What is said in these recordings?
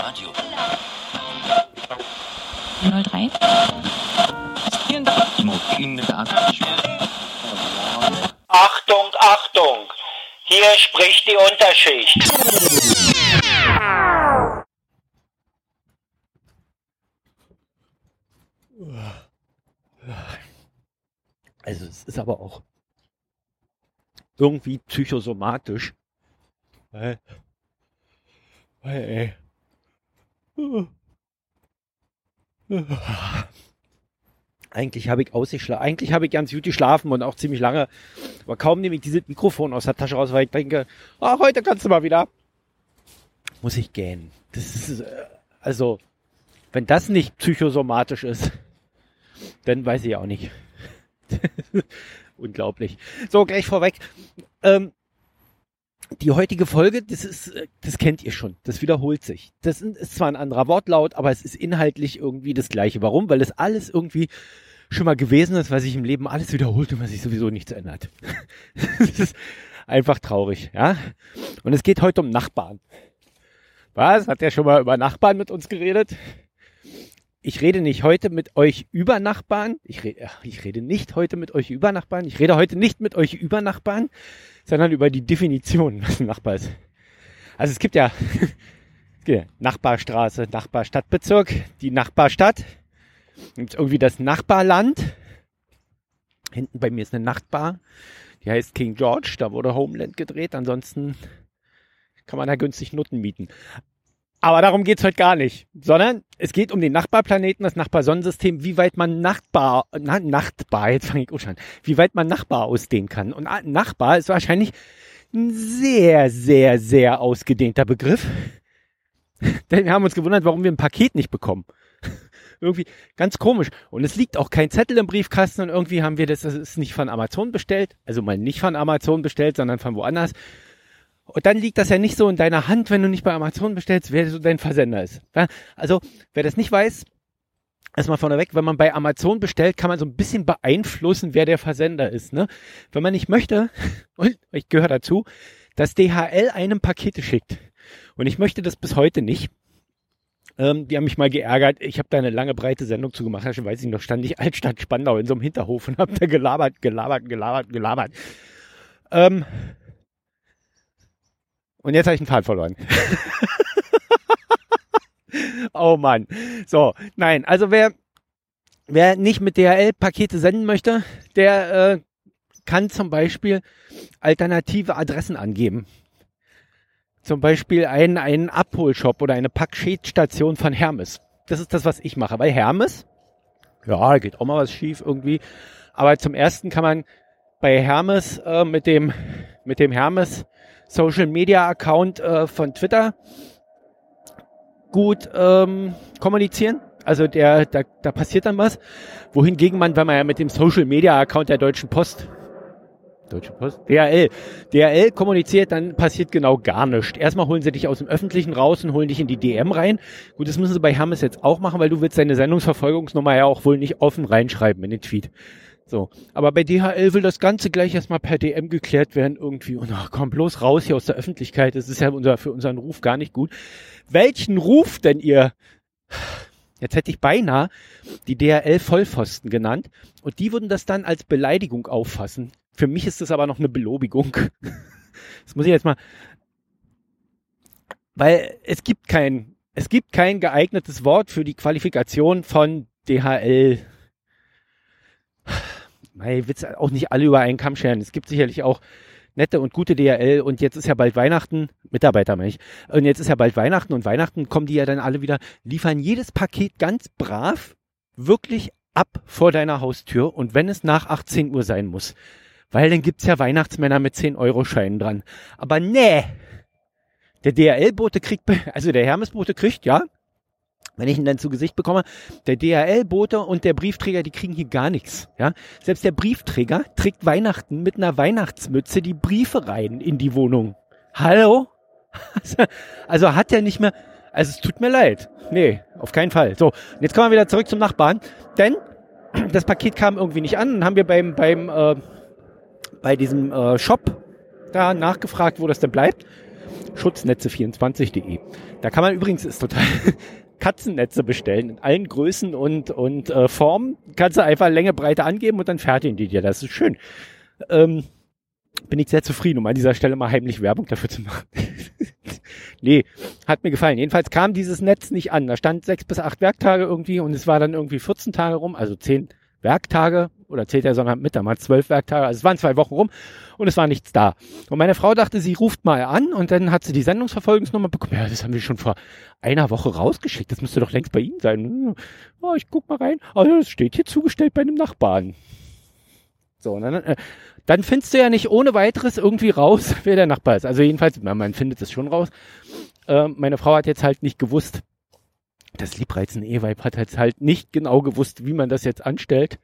Radio. 03. Achtung, Achtung! Hier spricht die Unterschicht. Also es ist aber auch irgendwie psychosomatisch. Weil, weil ey. Eigentlich habe ich ausgeschlafen. Eigentlich habe ich ganz gut geschlafen und auch ziemlich lange. Aber kaum nehme ich dieses Mikrofon aus der Tasche raus, weil ich denke, ach, heute kannst du mal wieder. Muss ich gähnen. Das ist, äh, also, wenn das nicht psychosomatisch ist, dann weiß ich auch nicht. Unglaublich. So, gleich vorweg. Ähm, die heutige Folge, das ist, äh, das kennt ihr schon. Das wiederholt sich. Das ist zwar ein anderer Wortlaut, aber es ist inhaltlich irgendwie das gleiche. Warum? Weil es alles irgendwie schon mal gewesen ist, was sich im Leben alles wiederholt und was sich sowieso nichts ändert. das ist einfach traurig, ja. Und es geht heute um Nachbarn. Was? Hat der schon mal über Nachbarn mit uns geredet? Ich rede nicht heute mit euch über Nachbarn. Ich, re ich rede nicht heute mit euch über Nachbarn. Ich rede heute nicht mit euch über Nachbarn, sondern über die Definition, was ein Nachbar ist. Also es gibt ja, es gibt Nachbarstraße, Nachbarstadtbezirk, die Nachbarstadt. Und irgendwie das Nachbarland. Hinten bei mir ist eine Nachtbar. Die heißt King George. Da wurde Homeland gedreht. Ansonsten kann man da günstig Nutten mieten. Aber darum geht's heute gar nicht, sondern es geht um den Nachbarplaneten, das Nachbarsonnensystem, wie weit man Nachbar, na, Nachtbar, jetzt fange ich auch schon wie weit man Nachbar ausdehnen kann. Und Nachbar ist wahrscheinlich ein sehr, sehr, sehr ausgedehnter Begriff. Denn wir haben uns gewundert, warum wir ein Paket nicht bekommen. irgendwie ganz komisch. Und es liegt auch kein Zettel im Briefkasten und irgendwie haben wir das, das ist nicht von Amazon bestellt. Also mal nicht von Amazon bestellt, sondern von woanders. Und dann liegt das ja nicht so in deiner Hand, wenn du nicht bei Amazon bestellst, wer so dein Versender ist. Also, wer das nicht weiß, erstmal vorneweg, wenn man bei Amazon bestellt, kann man so ein bisschen beeinflussen, wer der Versender ist. Ne? Wenn man nicht möchte, und ich gehöre dazu, dass DHL einem Pakete schickt. Und ich möchte das bis heute nicht. Ähm, die haben mich mal geärgert. Ich habe da eine lange, breite Sendung zugemacht. Schon weiß ich noch, stand ich Altstadt Spandau in so einem Hinterhof und habe da gelabert, gelabert, gelabert, gelabert. Ähm, und jetzt habe ich einen Faden verloren. oh Mann. So, nein, also wer, wer nicht mit DHL Pakete senden möchte, der äh, kann zum Beispiel alternative Adressen angeben. Zum Beispiel einen, einen Abholshop oder eine Paketstation von Hermes. Das ist das, was ich mache. Weil Hermes, ja, geht auch mal was schief irgendwie. Aber zum ersten kann man bei Hermes äh, mit dem, mit dem Hermes Social Media Account äh, von Twitter gut ähm, kommunizieren. Also der, da, da passiert dann was. Wohingegen man, wenn man ja mit dem Social Media Account der Deutschen Post Deutsche Post? DHL. DHL kommuniziert, dann passiert genau gar nichts. Erstmal holen sie dich aus dem Öffentlichen raus und holen dich in die DM rein. Gut, das müssen sie bei Hermes jetzt auch machen, weil du willst deine Sendungsverfolgungsnummer ja auch wohl nicht offen reinschreiben in den Tweet. So. Aber bei DHL will das Ganze gleich erstmal per DM geklärt werden irgendwie. Und ach, komm bloß raus hier aus der Öffentlichkeit. Das ist ja unser, für unseren Ruf gar nicht gut. Welchen Ruf denn ihr? Jetzt hätte ich beinahe die DHL Vollpfosten genannt. Und die würden das dann als Beleidigung auffassen. Für mich ist das aber noch eine Belobigung. Das muss ich jetzt mal, weil es gibt kein, es gibt kein geeignetes Wort für die Qualifikation von DHL ich will auch nicht alle über einen Kamm scheren. Es gibt sicherlich auch nette und gute DHL und jetzt ist ja bald Weihnachten, Mitarbeiter meine ich, und jetzt ist ja bald Weihnachten und Weihnachten kommen die ja dann alle wieder, liefern jedes Paket ganz brav wirklich ab vor deiner Haustür und wenn es nach 18 Uhr sein muss. Weil dann gibt's ja Weihnachtsmänner mit 10-Euro-Scheinen dran. Aber nee, der DHL-Bote kriegt, also der Hermes-Bote kriegt, ja, wenn ich ihn dann zu Gesicht bekomme, der DHL-Bote und der Briefträger, die kriegen hier gar nichts. Ja? Selbst der Briefträger trägt Weihnachten mit einer Weihnachtsmütze die Briefe rein in die Wohnung. Hallo? Also hat er nicht mehr. Also es tut mir leid. Nee, auf keinen Fall. So, jetzt kommen wir wieder zurück zum Nachbarn. Denn das Paket kam irgendwie nicht an. Dann haben wir beim, beim äh, bei diesem äh, Shop da nachgefragt, wo das denn bleibt. Schutznetze24.de. Da kann man übrigens, ist total, Katzennetze bestellen in allen Größen und, und äh, Formen. Kannst du einfach Länge, Breite angeben und dann fertigen die dir. Das ist schön. Ähm, bin ich sehr zufrieden, um an dieser Stelle mal heimlich Werbung dafür zu machen. nee, hat mir gefallen. Jedenfalls kam dieses Netz nicht an. Da stand sechs bis acht Werktage irgendwie und es war dann irgendwie 14 Tage rum, also zehn Werktage oder zählt der Sonnabend mit, da waren zwölf Werktage, also es waren zwei Wochen rum und es war nichts da. Und meine Frau dachte, sie ruft mal an und dann hat sie die Sendungsverfolgungsnummer bekommen. Ja, das haben wir schon vor einer Woche rausgeschickt, das müsste doch längst bei Ihnen sein. Oh, ich guck mal rein, oh, das steht hier zugestellt bei einem Nachbarn. So, dann, äh, dann findest du ja nicht ohne weiteres irgendwie raus, wer der Nachbar ist. Also jedenfalls, man, man findet es schon raus. Äh, meine Frau hat jetzt halt nicht gewusst, das Liebreizen E-Vibe hat halt nicht genau gewusst, wie man das jetzt anstellt,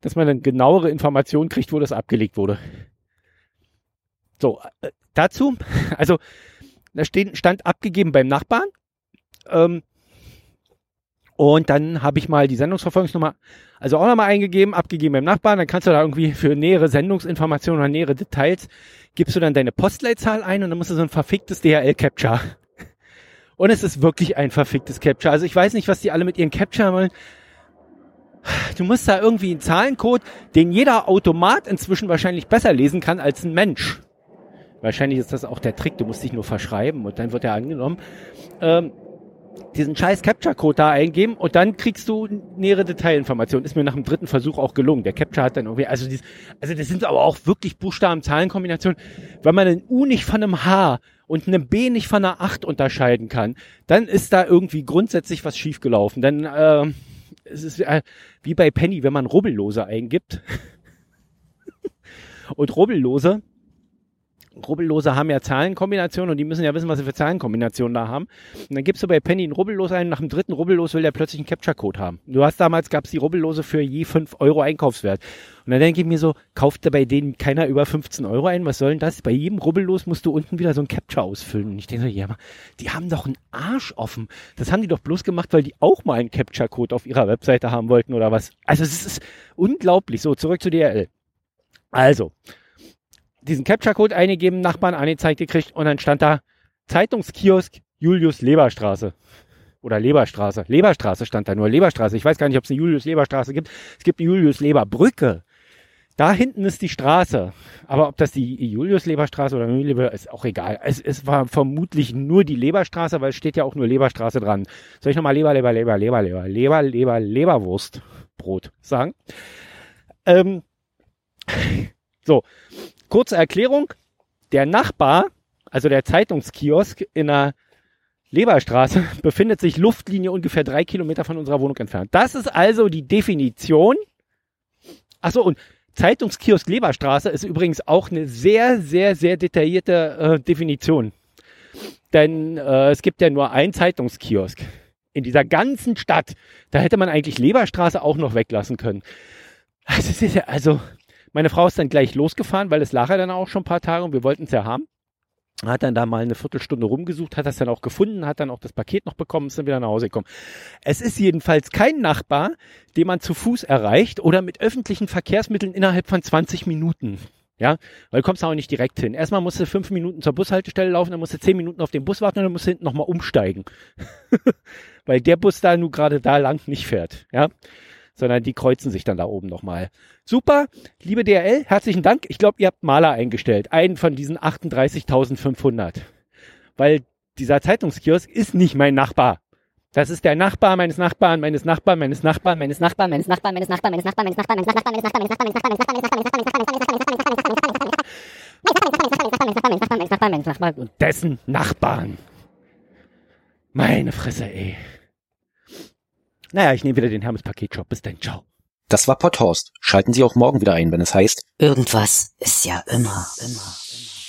dass man dann genauere Informationen kriegt, wo das abgelegt wurde. So, äh, dazu, also da steht, stand abgegeben beim Nachbarn. Ähm, und dann habe ich mal die Sendungsverfolgungsnummer, also auch nochmal eingegeben, abgegeben beim Nachbarn. Dann kannst du da irgendwie für nähere Sendungsinformationen oder nähere Details, gibst du dann deine Postleitzahl ein und dann musst du so ein verficktes DHL-Capture und es ist wirklich ein verficktes Capture. Also ich weiß nicht, was die alle mit ihren Capture wollen. Du musst da irgendwie einen Zahlencode, den jeder Automat inzwischen wahrscheinlich besser lesen kann als ein Mensch. Wahrscheinlich ist das auch der Trick, du musst dich nur verschreiben und dann wird er angenommen. Ähm, diesen scheiß Capture-Code da eingeben und dann kriegst du nähere Detailinformationen. Ist mir nach dem dritten Versuch auch gelungen. Der Capture hat dann irgendwie, also, dies, also das sind aber auch wirklich Buchstaben-Zahlen-Kombinationen. Wenn man ein U nicht von einem H und einem B nicht von einer 8 unterscheiden kann, dann ist da irgendwie grundsätzlich was schiefgelaufen. Dann äh, es ist äh, wie bei Penny, wenn man Rubbellose eingibt. und Rubbellose Rubbellose haben ja Zahlenkombinationen und die müssen ja wissen, was sie für Zahlenkombinationen da haben. Und dann gibst du bei Penny einen Rubbellos ein, nach dem dritten Rubbellos will der plötzlich einen Capture-Code haben. Du hast damals, gab es die Rubbellose für je 5 Euro Einkaufswert. Und dann denke ich mir so, kauft bei denen keiner über 15 Euro ein? Was soll denn das? Bei jedem Rubbellos musst du unten wieder so einen Capture ausfüllen. Und ich denke so, ja, die haben doch einen Arsch offen. Das haben die doch bloß gemacht, weil die auch mal einen Capture-Code auf ihrer Webseite haben wollten oder was. Also es ist unglaublich. So, zurück zu DRL. Also, diesen Capture-Code eingegeben, Nachbarn angezeigt gekriegt und dann stand da Zeitungskiosk Julius Leberstraße. Oder Leberstraße. Leberstraße stand da nur. Leberstraße. Ich weiß gar nicht, ob es eine Julius Leberstraße gibt. Es gibt eine Julius Leberbrücke. Da hinten ist die Straße. Aber ob das die Julius Leberstraße oder Leber ist auch egal. Es, es war vermutlich nur die Leberstraße, weil es steht ja auch nur Leberstraße dran. Soll ich nochmal Leber, Leber, Leber, Leber, Leber, Leber, Leber, Leberwurstbrot sagen? Ähm, so. Kurze Erklärung, der Nachbar, also der Zeitungskiosk in der Leberstraße, befindet sich Luftlinie ungefähr drei Kilometer von unserer Wohnung entfernt. Das ist also die Definition. Achso, und Zeitungskiosk Leberstraße ist übrigens auch eine sehr, sehr, sehr detaillierte äh, Definition. Denn äh, es gibt ja nur einen Zeitungskiosk in dieser ganzen Stadt. Da hätte man eigentlich Leberstraße auch noch weglassen können. Das also meine Frau ist dann gleich losgefahren, weil es lag ja dann auch schon ein paar Tage und wir wollten es ja haben. Hat dann da mal eine Viertelstunde rumgesucht, hat das dann auch gefunden, hat dann auch das Paket noch bekommen, ist dann wieder nach Hause gekommen. Es ist jedenfalls kein Nachbar, den man zu Fuß erreicht oder mit öffentlichen Verkehrsmitteln innerhalb von 20 Minuten. Ja, weil du kommst auch nicht direkt hin. Erstmal musst du fünf Minuten zur Bushaltestelle laufen, dann musst du zehn Minuten auf den Bus warten und dann musst du hinten nochmal umsteigen. weil der Bus da nun gerade da lang nicht fährt. Ja, sondern die kreuzen sich dann da oben nochmal. Super, liebe DRL, herzlichen Dank. Ich glaube, ihr habt Maler eingestellt, einen von diesen 38.500, weil dieser Zeitungskiosk ist nicht mein Nachbar. Das ist der Nachbar meines Nachbarn, meines Nachbarn, meines Nachbarn, meines Nachbarn, meines Nachbarn, meines Nachbarn, meines Nachbarn, meines Nachbarn, meines Nachbarn, meines Nachbarn, meines Nachbarn, meines Nachbarn, meines Nachbarn, meines Nachbarn, meines Nachbarn, meines Nachbarn, meines Nachbarn, meines Nachbarn, meines Nachbarn, meines Nachbarn. meines Nachbarn, meines Nachbarn, meines Nachbarn, meines Nachbarn, meines Nachbarn, meines Nachbarn, meines Nachbarn, meines Nachbarn, meines Nachbarn, meines Nachbarn, meines Nachbarn, meines ey. Naja, ich nehme wieder den Hermes Paketshop. Bis dann, ciao. Das war Potthorst. Schalten Sie auch morgen wieder ein, wenn es heißt Irgendwas ist ja immer, immer, immer.